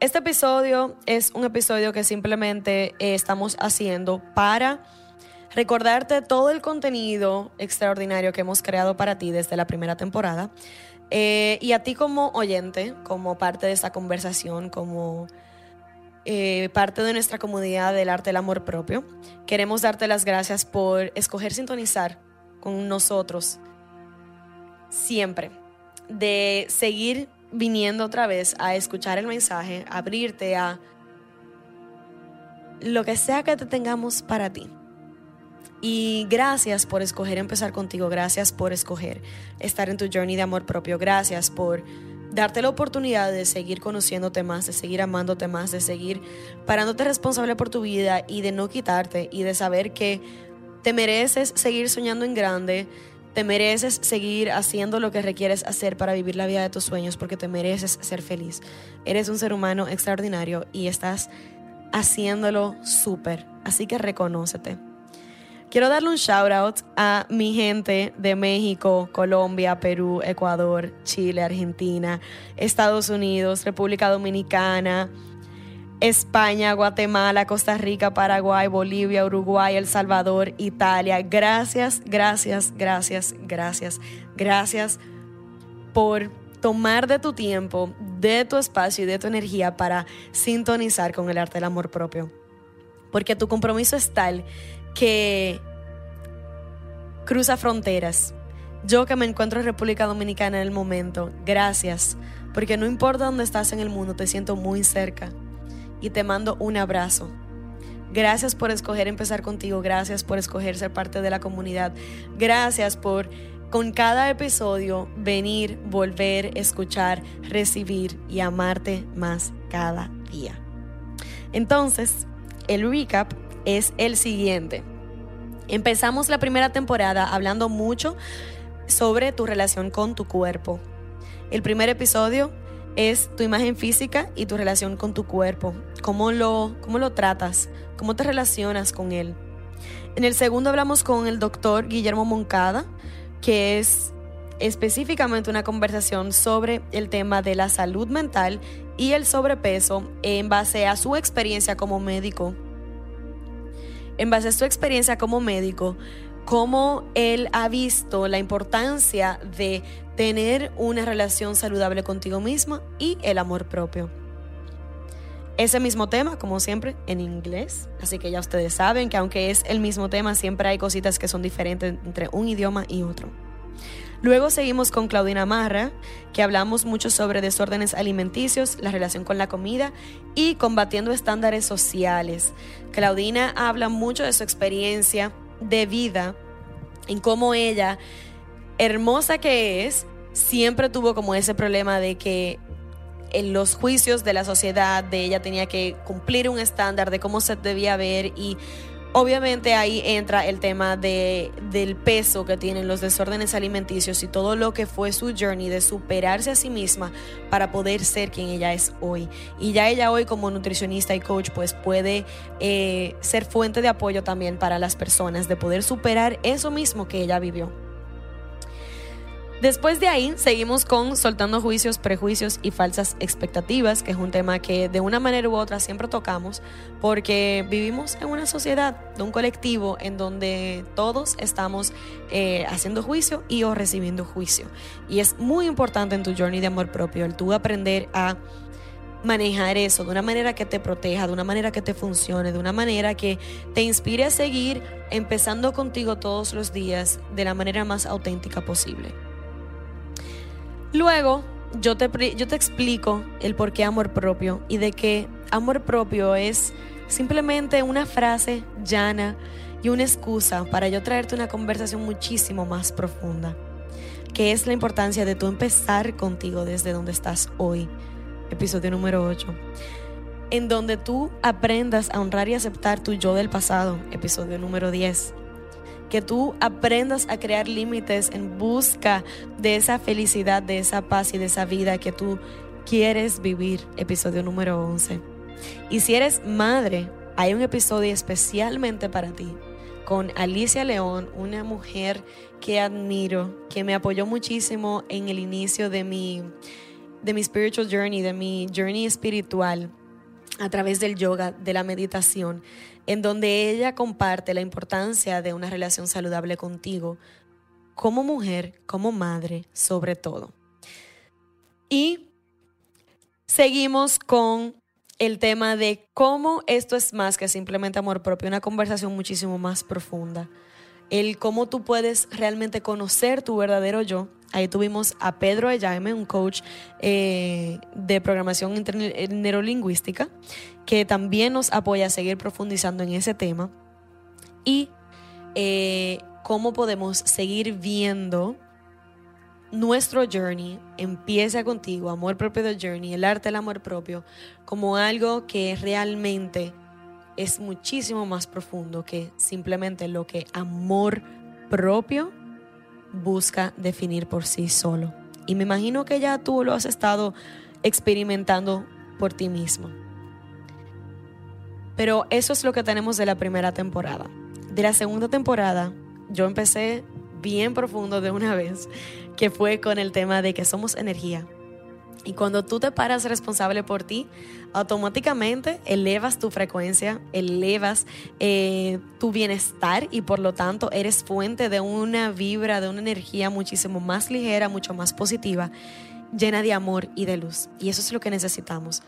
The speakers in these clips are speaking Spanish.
Este episodio es un episodio que simplemente eh, estamos haciendo para recordarte todo el contenido extraordinario que hemos creado para ti desde la primera temporada. Eh, y a ti como oyente, como parte de esta conversación, como eh, parte de nuestra comunidad del arte del amor propio, queremos darte las gracias por escoger sintonizar con nosotros siempre, de seguir viniendo otra vez a escuchar el mensaje, abrirte a lo que sea que te tengamos para ti. Y gracias por escoger empezar contigo, gracias por escoger estar en tu journey de amor propio, gracias por darte la oportunidad de seguir conociéndote más, de seguir amándote más, de seguir parándote responsable por tu vida y de no quitarte y de saber que te mereces seguir soñando en grande, te mereces seguir haciendo lo que requieres hacer para vivir la vida de tus sueños porque te mereces ser feliz. Eres un ser humano extraordinario y estás haciéndolo súper. Así que reconócete. Quiero darle un shout out a mi gente de México, Colombia, Perú, Ecuador, Chile, Argentina, Estados Unidos, República Dominicana, España, Guatemala, Costa Rica, Paraguay, Bolivia, Uruguay, El Salvador, Italia. Gracias, gracias, gracias, gracias, gracias por tomar de tu tiempo, de tu espacio y de tu energía para sintonizar con el arte del amor propio. Porque tu compromiso es tal que cruza fronteras. Yo que me encuentro en República Dominicana en el momento, gracias, porque no importa dónde estás en el mundo, te siento muy cerca y te mando un abrazo. Gracias por escoger empezar contigo, gracias por escoger ser parte de la comunidad, gracias por con cada episodio venir, volver, escuchar, recibir y amarte más cada día. Entonces, el recap es el siguiente. Empezamos la primera temporada hablando mucho sobre tu relación con tu cuerpo. El primer episodio es tu imagen física y tu relación con tu cuerpo. Cómo lo, cómo lo tratas, cómo te relacionas con él. En el segundo hablamos con el doctor Guillermo Moncada, que es específicamente una conversación sobre el tema de la salud mental y el sobrepeso en base a su experiencia como médico. En base a su experiencia como médico, cómo él ha visto la importancia de tener una relación saludable contigo misma y el amor propio. Ese mismo tema, como siempre, en inglés, así que ya ustedes saben que aunque es el mismo tema, siempre hay cositas que son diferentes entre un idioma y otro. Luego seguimos con Claudina Marra, que hablamos mucho sobre desórdenes alimenticios, la relación con la comida y combatiendo estándares sociales. Claudina habla mucho de su experiencia de vida, en cómo ella, hermosa que es, siempre tuvo como ese problema de que en los juicios de la sociedad de ella tenía que cumplir un estándar de cómo se debía ver y obviamente ahí entra el tema de, del peso que tienen los desórdenes alimenticios y todo lo que fue su journey de superarse a sí misma para poder ser quien ella es hoy. Y ya ella hoy como nutricionista y coach pues puede eh, ser fuente de apoyo también para las personas de poder superar eso mismo que ella vivió. Después de ahí seguimos con soltando juicios, prejuicios y falsas expectativas, que es un tema que de una manera u otra siempre tocamos, porque vivimos en una sociedad, de un colectivo en donde todos estamos eh, haciendo juicio y o recibiendo juicio. Y es muy importante en tu journey de amor propio el tú aprender a manejar eso de una manera que te proteja, de una manera que te funcione, de una manera que te inspire a seguir empezando contigo todos los días de la manera más auténtica posible. Luego, yo te, yo te explico el por qué amor propio y de que amor propio es simplemente una frase llana y una excusa para yo traerte una conversación muchísimo más profunda, que es la importancia de tú empezar contigo desde donde estás hoy, episodio número 8. en donde tú aprendas a honrar y aceptar tu yo del pasado, episodio número 10. Que tú aprendas a crear límites en busca de esa felicidad, de esa paz y de esa vida que tú quieres vivir, episodio número 11. Y si eres madre, hay un episodio especialmente para ti con Alicia León, una mujer que admiro, que me apoyó muchísimo en el inicio de mi, de mi spiritual journey, de mi journey espiritual a través del yoga, de la meditación, en donde ella comparte la importancia de una relación saludable contigo, como mujer, como madre, sobre todo. Y seguimos con el tema de cómo esto es más que simplemente amor propio, una conversación muchísimo más profunda. El cómo tú puedes realmente conocer tu verdadero yo. Ahí tuvimos a Pedro Eyaime, un coach eh, de programación neurolingüística, que también nos apoya a seguir profundizando en ese tema. Y eh, cómo podemos seguir viendo nuestro journey empieza contigo, amor propio del journey, el arte del amor propio, como algo que realmente es muchísimo más profundo que simplemente lo que amor propio busca definir por sí solo. Y me imagino que ya tú lo has estado experimentando por ti mismo. Pero eso es lo que tenemos de la primera temporada. De la segunda temporada, yo empecé bien profundo de una vez, que fue con el tema de que somos energía. Y cuando tú te paras responsable por ti, automáticamente elevas tu frecuencia, elevas eh, tu bienestar y por lo tanto eres fuente de una vibra, de una energía muchísimo más ligera, mucho más positiva, llena de amor y de luz. Y eso es lo que necesitamos.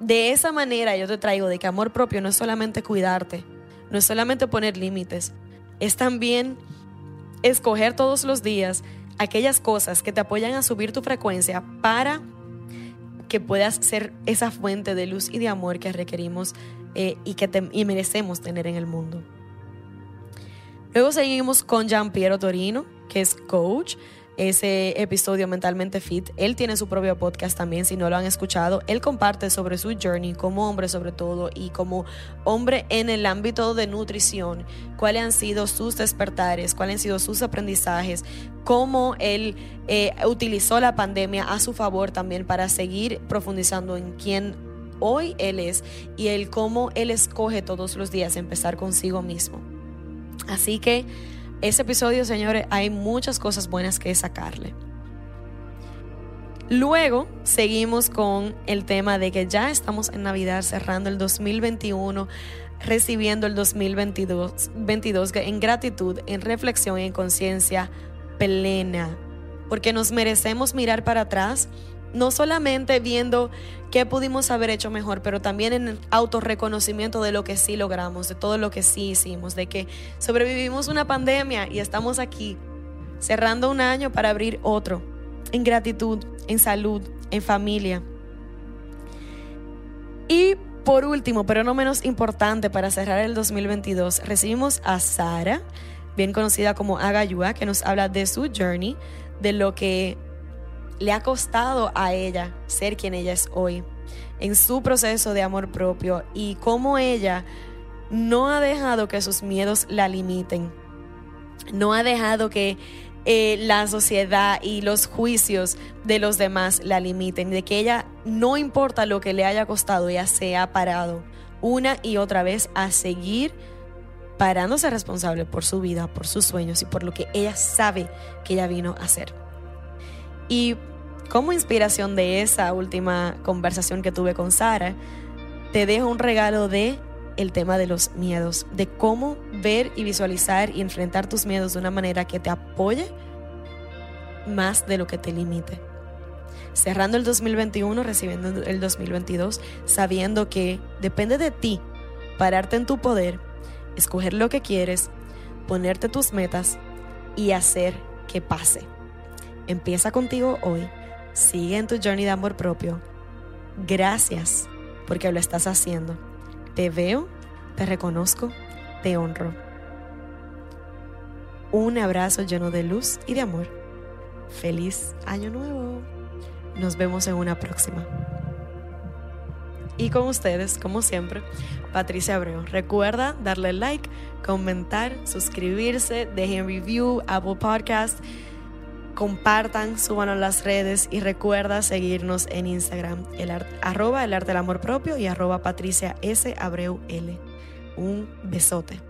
De esa manera yo te traigo de que amor propio no es solamente cuidarte, no es solamente poner límites, es también escoger todos los días aquellas cosas que te apoyan a subir tu frecuencia para que puedas ser esa fuente de luz y de amor que requerimos eh, y que merecemos tener en el mundo. Luego seguimos con Gian Piero Torino, que es coach, ese episodio Mentalmente Fit. Él tiene su propio podcast también, si no lo han escuchado. Él comparte sobre su journey como hombre sobre todo y como hombre en el ámbito de nutrición, cuáles han sido sus despertares, cuáles han sido sus aprendizajes, cómo él eh, utilizó la pandemia a su favor también para seguir profundizando en quién hoy él es y el cómo él escoge todos los días empezar consigo mismo. Así que ese episodio, señores, hay muchas cosas buenas que sacarle. Luego seguimos con el tema de que ya estamos en Navidad, cerrando el 2021, recibiendo el 2022 22, en gratitud, en reflexión y en conciencia plena. Porque nos merecemos mirar para atrás no solamente viendo qué pudimos haber hecho mejor, pero también en el autorreconocimiento de lo que sí logramos, de todo lo que sí hicimos, de que sobrevivimos una pandemia y estamos aquí, cerrando un año para abrir otro, en gratitud, en salud, en familia. Y por último, pero no menos importante, para cerrar el 2022, recibimos a Sara, bien conocida como Agayua, que nos habla de su journey, de lo que le ha costado a ella ser quien ella es hoy, en su proceso de amor propio y cómo ella no ha dejado que sus miedos la limiten, no ha dejado que eh, la sociedad y los juicios de los demás la limiten, de que ella no importa lo que le haya costado, ella se ha parado una y otra vez a seguir parándose responsable por su vida, por sus sueños y por lo que ella sabe que ella vino a hacer. Y como inspiración de esa última conversación que tuve con Sara, te dejo un regalo de el tema de los miedos, de cómo ver y visualizar y enfrentar tus miedos de una manera que te apoye más de lo que te limite. Cerrando el 2021, recibiendo el 2022, sabiendo que depende de ti pararte en tu poder, escoger lo que quieres, ponerte tus metas y hacer que pase. Empieza contigo hoy Sigue en tu journey de amor propio. Gracias porque lo estás haciendo. Te veo, te reconozco, te honro. Un abrazo lleno de luz y de amor. Feliz año nuevo. Nos vemos en una próxima. Y con ustedes, como siempre, Patricia Abreu. Recuerda darle like, comentar, suscribirse, dejen review, Apple Podcast, compartan, suban a las redes y recuerda seguirnos en Instagram, el arroba el arte del amor propio y arroba Patricia S. Abreu L. Un besote.